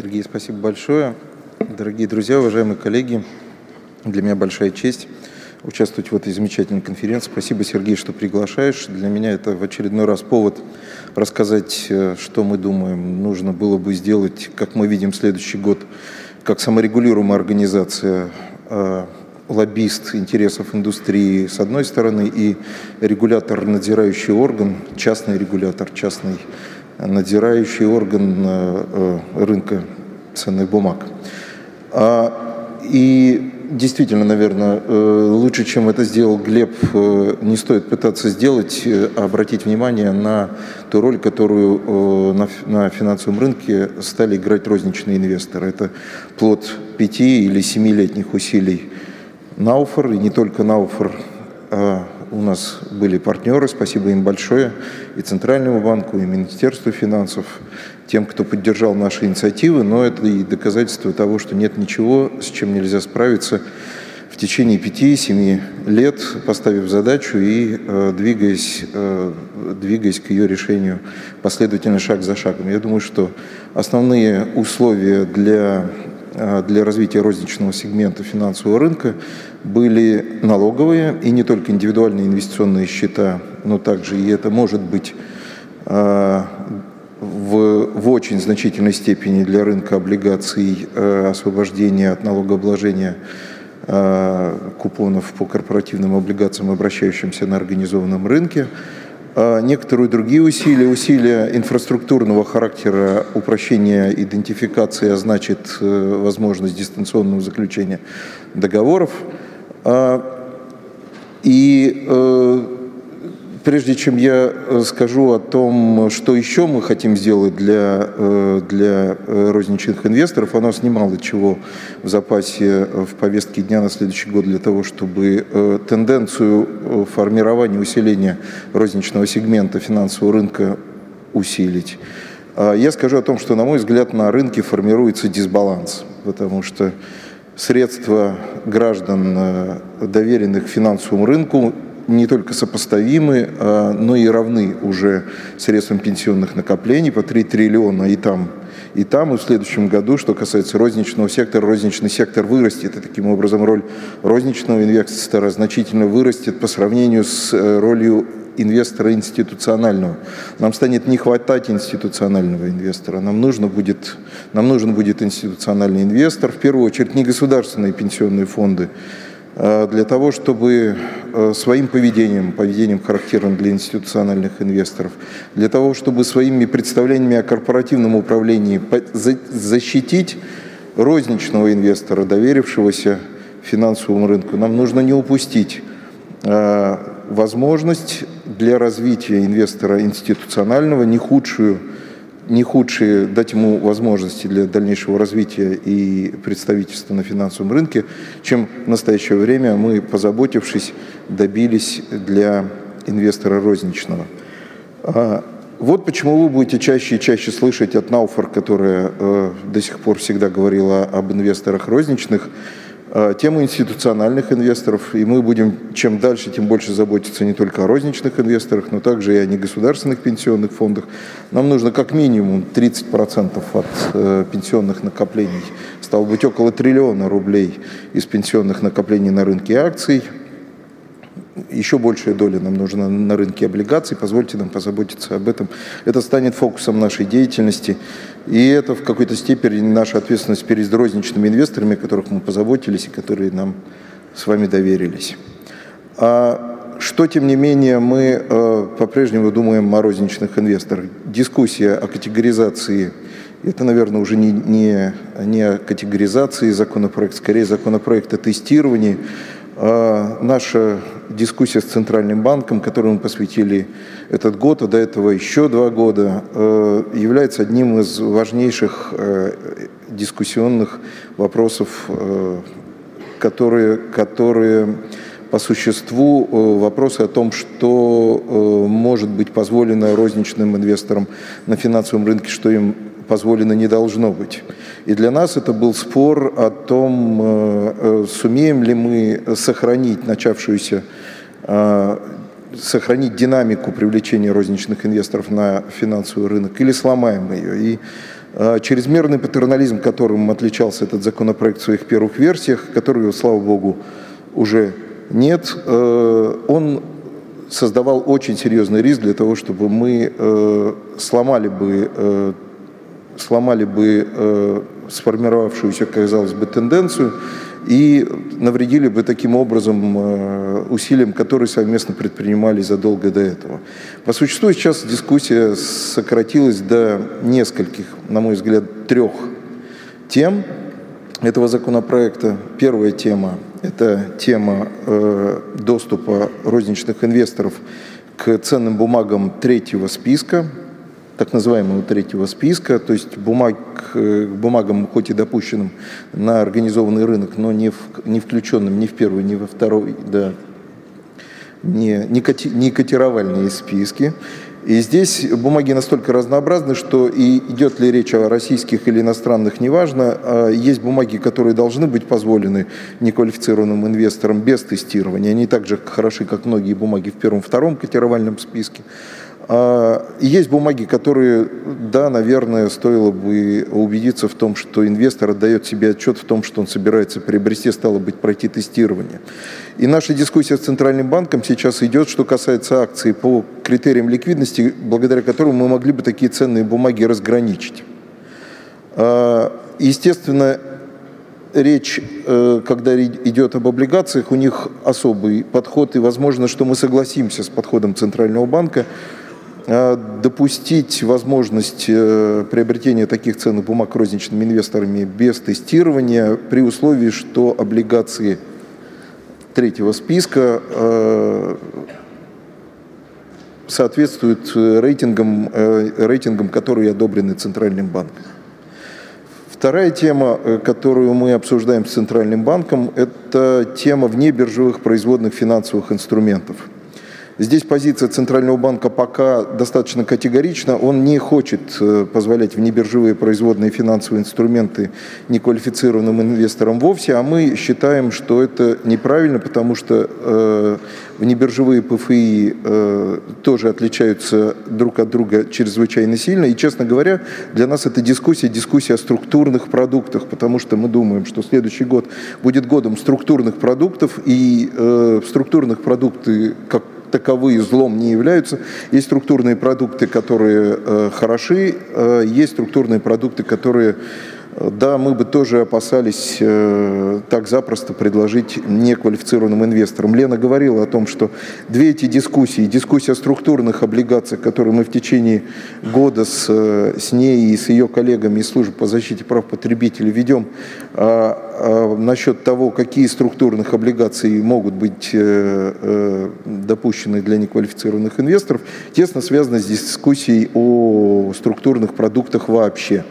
Сергей, спасибо большое. Дорогие друзья, уважаемые коллеги, для меня большая честь участвовать в этой замечательной конференции. Спасибо, Сергей, что приглашаешь. Для меня это в очередной раз повод рассказать, э, что мы думаем, нужно было бы сделать, как мы видим следующий год, как саморегулируемая организация, э, лоббист интересов индустрии с одной стороны и регулятор, надзирающий орган, частный регулятор, частный надзирающий орган э, рынка ценных бумаг. А, и действительно, наверное, э, лучше, чем это сделал Глеб, э, не стоит пытаться сделать, э, а обратить внимание на ту роль, которую на финансовом рынке стали играть розничные инвесторы. Это плод пяти или семилетних усилий Науфор, и не только Науфор, а у нас были партнеры, спасибо им большое, и Центральному банку, и Министерству финансов, тем, кто поддержал наши инициативы, но это и доказательство того, что нет ничего, с чем нельзя справиться в течение пяти-семи лет, поставив задачу и э, двигаясь, э, двигаясь к ее решению последовательно шаг за шагом. Я думаю, что основные условия для, для развития розничного сегмента финансового рынка были налоговые, и не только индивидуальные инвестиционные счета, но также и это может быть э, в, в очень значительной степени для рынка облигаций э, освобождения от налогообложения э, купонов по корпоративным облигациям, обращающимся на организованном рынке. А некоторые другие усилия, усилия инфраструктурного характера упрощения идентификации, а значит э, возможность дистанционного заключения договоров. А, и э, прежде чем я э, скажу о том, что еще мы хотим сделать для, э, для э, розничных инвесторов, у нас немало чего в запасе в повестке дня на следующий год для того, чтобы тенденцию формирования, усиления розничного сегмента финансового рынка усилить. А я скажу о том, что, на мой взгляд, на рынке формируется дисбаланс, потому что средства граждан, доверенных финансовому рынку, не только сопоставимы, а, но и равны уже средствам пенсионных накоплений по 3 триллиона и там, и там, и в следующем году, что касается розничного сектора, розничный сектор вырастет, и таким образом роль розничного инвестора значительно вырастет по сравнению с э, ролью инвестора институционального. Нам станет не хватать институционального инвестора. Нам, нужно будет, нам нужен будет институциональный инвестор, в первую очередь не государственные пенсионные фонды, для того, чтобы э, своим поведением, поведением характерным для институциональных инвесторов, для того, чтобы своими представлениями о корпоративном управлении защитить розничного инвестора, доверившегося финансовому рынку, нам нужно не упустить э, возможность для развития инвестора институционального, не худшую не худшие, дать ему возможности для дальнейшего развития и представительства на финансовом рынке, чем в настоящее время мы, позаботившись, добились для инвестора розничного. А, вот почему вы будете чаще и чаще слышать от Науфор, которая э, до сих пор всегда говорила об инвесторах розничных, тему институциональных инвесторов, и мы будем чем дальше, тем больше заботиться не только о розничных инвесторах, но также и о негосударственных пенсионных фондах. Нам нужно как минимум 30% от э, пенсионных накоплений, стало быть около триллиона рублей из пенсионных накоплений на рынке акций – еще большая доля нам нужна на рынке облигаций. Позвольте нам позаботиться об этом. Это станет фокусом нашей деятельности. И это в какой-то степени наша ответственность перед розничными инвесторами, которых мы позаботились и которые нам с вами доверились. А что, тем не менее, мы э, по-прежнему думаем о розничных инвесторах? Дискуссия о категоризации это, наверное, уже не, не, не о категоризации законопроекта, скорее законопроект о тестировании. А наша дискуссия с Центральным банком, которой мы посвятили этот год, а до этого еще два года, э, является одним из важнейших э, дискуссионных вопросов, э, которые, которые по существу вопросы о том, что может быть позволено розничным инвесторам на финансовом рынке, что им позволено не должно быть. И для нас это был спор о том, сумеем ли мы сохранить начавшуюся сохранить динамику привлечения розничных инвесторов на финансовый рынок или сломаем ее. И Чрезмерный патернализм, которым отличался этот законопроект в своих первых версиях, который, слава богу, уже нет, он создавал очень серьезный риск для того, чтобы мы сломали бы, сломали бы сформировавшуюся, казалось бы, тенденцию и навредили бы таким образом э, усилиям, которые совместно предпринимались задолго до этого. По существу сейчас дискуссия сократилась до нескольких, на мой взгляд, трех тем этого законопроекта. Первая тема это тема э, доступа розничных инвесторов к ценным бумагам третьего списка, так называемого третьего списка, то есть бумаг, э, бумагам, хоть и допущенным на организованный рынок, но не, в, не включенным ни в первый, ни во второй, да, не, не, коти, не котировальные списки. И здесь бумаги настолько разнообразны, что и идет ли речь о российских или иностранных, неважно. А есть бумаги, которые должны быть позволены неквалифицированным инвесторам без тестирования. Они так же хороши, как многие бумаги в первом-втором котировальном списке. А, есть бумаги, которые, да, наверное, стоило бы убедиться в том, что инвестор отдает себе отчет в том, что он собирается приобрести, стало быть, пройти тестирование. И наша дискуссия с Центральным банком сейчас идет, что касается акций по критериям ликвидности, благодаря которым мы могли бы такие ценные бумаги разграничить. А, естественно, речь, э, когда идет об облигациях, у них особый подход, и возможно, что мы согласимся с подходом Центрального банка, допустить возможность э, приобретения таких ценных бумаг розничными инвесторами без тестирования при условии, что облигации третьего списка э, соответствуют рейтингам, э, рейтингам, которые одобрены Центральным банком. Вторая тема, которую мы обсуждаем с Центральным банком, это тема внебиржевых производных финансовых инструментов – Здесь позиция Центрального банка пока достаточно категорична. Он не хочет э, позволять внебиржевые производные финансовые инструменты неквалифицированным инвесторам вовсе, а мы считаем, что это неправильно, потому что э, внебиржевые ПФИ э, тоже отличаются друг от друга чрезвычайно сильно. И, честно говоря, для нас это дискуссия, дискуссия о структурных продуктах, потому что мы думаем, что следующий год будет годом структурных продуктов, и э, структурных продукты, как таковые злом не являются. Есть структурные продукты, которые э, хороши, э, есть структурные продукты, которые да, мы бы тоже опасались э, так запросто предложить неквалифицированным инвесторам. Лена говорила о том, что две эти дискуссии, дискуссия о структурных облигациях, которые мы в течение года с, э, с ней и с ее коллегами из службы по защите прав потребителей ведем а, а, насчет того, какие структурных облигаций могут быть э, э, допущены для неквалифицированных инвесторов, тесно связано с дискуссией о структурных продуктах вообще.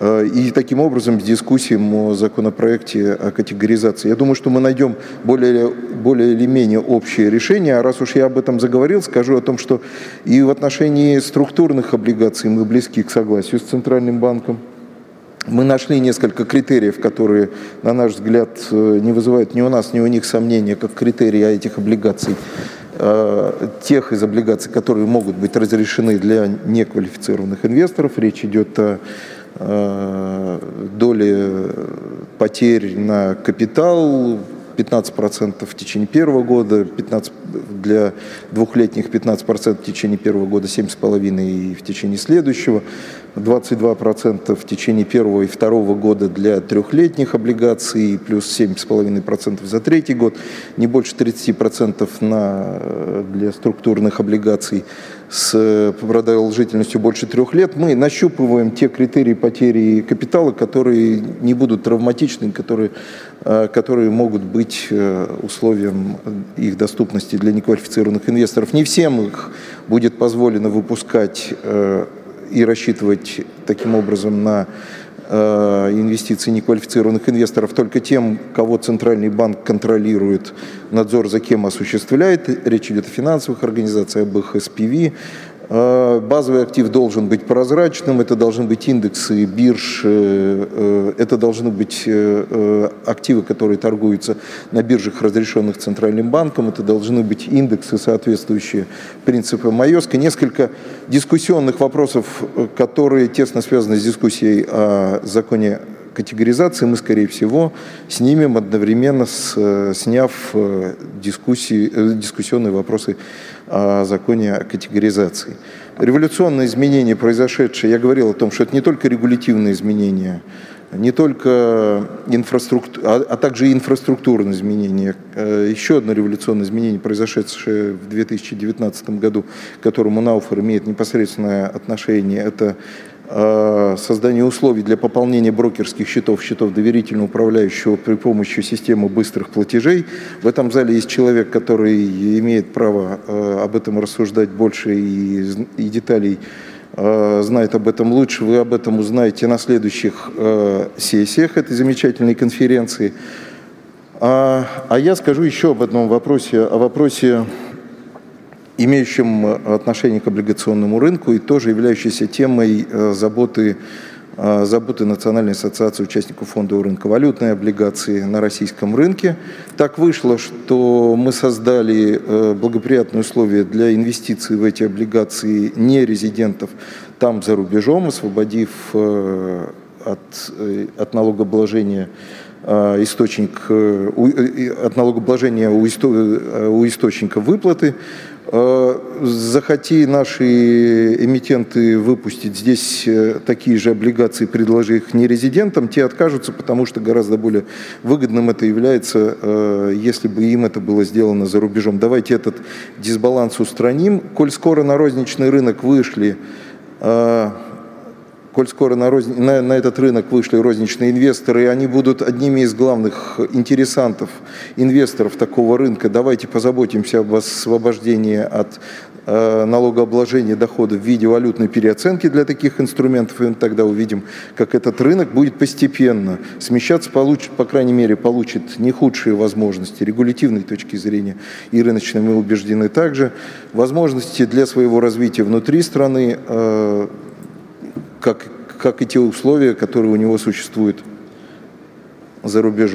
Э, и таким образом дискуссиям о законопроекте о категоризации. Я думаю, что мы найдем более, более или менее общее решение. А раз уж я об этом заговорил, скажу о том, что и в отношении структурных облигаций мы близки к согласию с Центральным банком. Мы нашли несколько критериев, которые, на наш взгляд, э, не вызывают ни у нас, ни у них сомнения, как критерии этих облигаций, э, тех из облигаций, которые могут быть разрешены для неквалифицированных инвесторов. Речь идет о доли потерь на капитал 15% в течение первого года, 15 для двухлетних 15% в течение первого года, 7,5% и в течение следующего, 22% в течение первого и второго года для трехлетних облигаций, плюс 7,5% за третий год, не больше 30% на, для структурных облигаций с продолжительностью больше трех лет, мы нащупываем те критерии потери капитала, которые не будут травматичны, которые, э, которые могут быть э, условием их доступности для неквалифицированных инвесторов. Не всем их будет позволено выпускать э, и рассчитывать таким образом на Э, инвестиций неквалифицированных инвесторов только тем, кого Центральный банк контролирует, надзор за кем осуществляет. Речь идет о финансовых организациях, об их SPV. Э, базовый актив должен быть прозрачным, это должны быть индексы бирж, э, э, это должны быть активы, которые торгуются на биржах, разрешенных Центральным банком, это должны быть индексы, соответствующие принципам Майоска. Несколько дискуссионных вопросов, которые тесно связаны с дискуссией о законе категоризации мы, скорее всего, снимем одновременно с, сняв дискуссии, дискуссионные вопросы о законе о категоризации. Революционные изменения, произошедшие, я говорил о том, что это не только регулятивные изменения, не только инфраструктура, а, а также инфраструктурные изменения. Э, еще одно революционное изменение, произошедшее в 2019 году, к которому Науфер имеет непосредственное отношение, это Э, создание условий для пополнения брокерских счетов, счетов доверительно управляющего при помощи системы быстрых платежей. В этом зале есть человек, который имеет право э, об этом рассуждать больше и, и деталей э, знает об этом лучше. Вы об этом узнаете на следующих сессиях этой замечательной конференции. А, а я скажу еще об одном вопросе, о вопросе имеющим э, отношение к облигационному рынку и тоже являющейся темой э, заботы, э, заботы Национальной ассоциации участников фондового рынка валютные облигации на российском рынке. Так вышло, что мы создали благоприятные условия для инвестиций в эти облигации не резидентов там за рубежом, освободив от, от налогообложения источник, от налогообложения у источника выплаты захоти наши эмитенты выпустить здесь э, такие же облигации, предложи их нерезидентам, те откажутся, потому что гораздо более выгодным это является, э, если бы им это было сделано за рубежом. Давайте этот дисбаланс устраним. Коль скоро на розничный рынок вышли коль скоро на, роз... на, на этот рынок вышли розничные инвесторы, и они будут одними из главных интересантов, инвесторов такого рынка, давайте позаботимся об освобождении от э, налогообложения доходов в виде валютной переоценки для таких инструментов, и мы тогда увидим, как этот рынок будет постепенно смещаться, получит, по крайней мере, получит не худшие возможности. Регулятивной точки зрения и рыночной, мы убеждены также, возможности для своего развития внутри страны, э, как, как и те условия, которые у него существуют за рубежом.